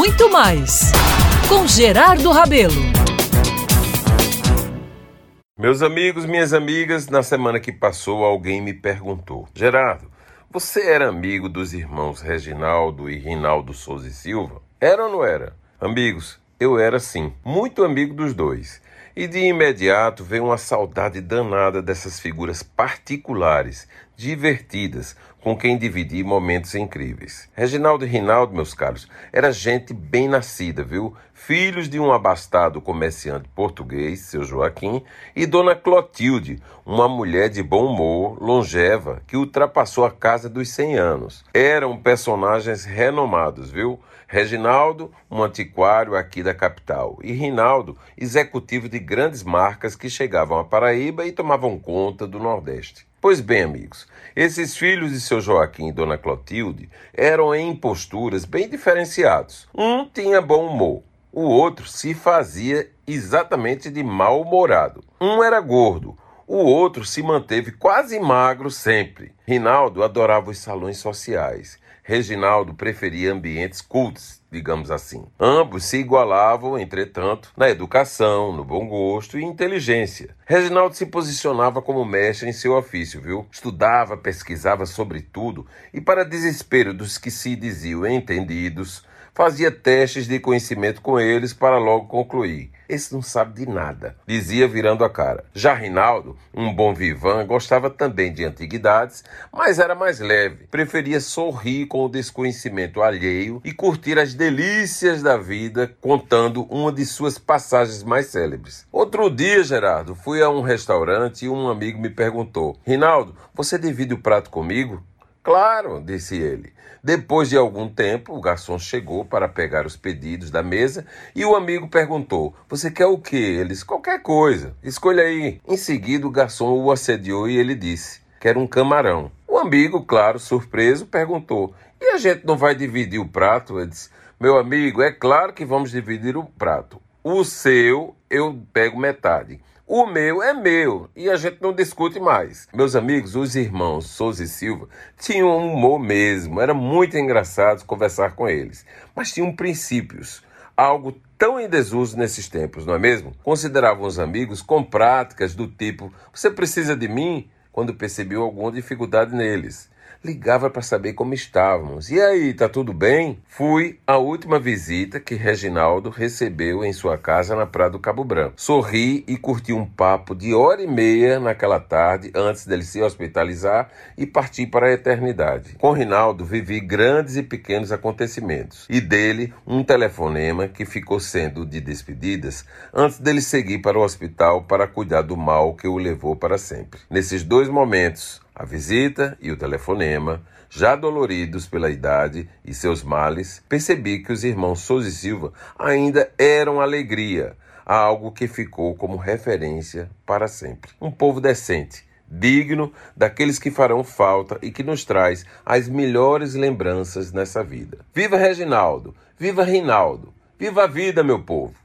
muito mais com Gerardo Rabelo. Meus amigos, minhas amigas, na semana que passou alguém me perguntou: Gerardo, você era amigo dos irmãos Reginaldo e Rinaldo Souza e Silva? Era ou não era? Amigos, eu era sim, muito amigo dos dois. E de imediato veio uma saudade danada dessas figuras particulares, divertidas, com quem dividi momentos incríveis. Reginaldo e Rinaldo, meus caros, era gente bem nascida, viu? Filhos de um abastado comerciante português, seu Joaquim, e dona Clotilde, uma mulher de bom humor, longeva, que ultrapassou a casa dos 100 anos. Eram personagens renomados, viu? Reginaldo, um antiquário aqui da capital, e Rinaldo, executivo de grandes marcas que chegavam à Paraíba e tomavam conta do Nordeste. Pois bem, amigos, esses filhos de seu Joaquim e dona Clotilde eram em posturas bem diferenciados. Um tinha bom humor, o outro se fazia exatamente de mal-humorado. Um era gordo, o outro se manteve quase magro sempre. Rinaldo adorava os salões sociais. Reginaldo preferia ambientes cultos, digamos assim. Ambos se igualavam, entretanto, na educação, no bom gosto e inteligência. Reginaldo se posicionava como mestre em seu ofício, viu? Estudava, pesquisava sobre tudo e, para desespero dos que se diziam entendidos, fazia testes de conhecimento com eles para logo concluir. Esse não sabe de nada, dizia virando a cara. Já Rinaldo, um bom vivan, gostava também de antiguidades, mas era mais leve. Preferia sorrir com o desconhecimento alheio e curtir as delícias da vida, contando uma de suas passagens mais célebres. Outro dia, Gerardo, fui a um restaurante e um amigo me perguntou: Rinaldo, você divide o prato comigo? Claro, disse ele. Depois de algum tempo, o garçom chegou para pegar os pedidos da mesa e o amigo perguntou: Você quer o quê? Eles: Qualquer coisa. Escolha aí. Em seguida, o garçom o assediou e ele disse: Quero um camarão. O amigo, claro, surpreso, perguntou: E a gente não vai dividir o prato? Ele disse: Meu amigo, é claro que vamos dividir o prato. O seu eu pego metade. O meu é meu e a gente não discute mais. Meus amigos, os irmãos Souza e Silva tinham um humor mesmo, era muito engraçado conversar com eles, mas tinham princípios, algo tão em desuso nesses tempos, não é mesmo? Consideravam os amigos com práticas do tipo: você precisa de mim? Quando percebeu alguma dificuldade neles ligava para saber como estávamos. E aí, tá tudo bem? Fui à última visita que Reginaldo recebeu em sua casa na Praia do Cabo Branco. Sorri e curti um papo de hora e meia naquela tarde antes dele se hospitalizar e partir para a eternidade. Com Rinaldo vivi grandes e pequenos acontecimentos e dele um telefonema que ficou sendo de despedidas antes dele seguir para o hospital para cuidar do mal que o levou para sempre. Nesses dois momentos, a visita e o telefonema, já doloridos pela idade e seus males, percebi que os irmãos Souza e Silva ainda eram alegria, algo que ficou como referência para sempre. Um povo decente, digno daqueles que farão falta e que nos traz as melhores lembranças nessa vida. Viva Reginaldo! Viva Rinaldo! Viva a vida, meu povo!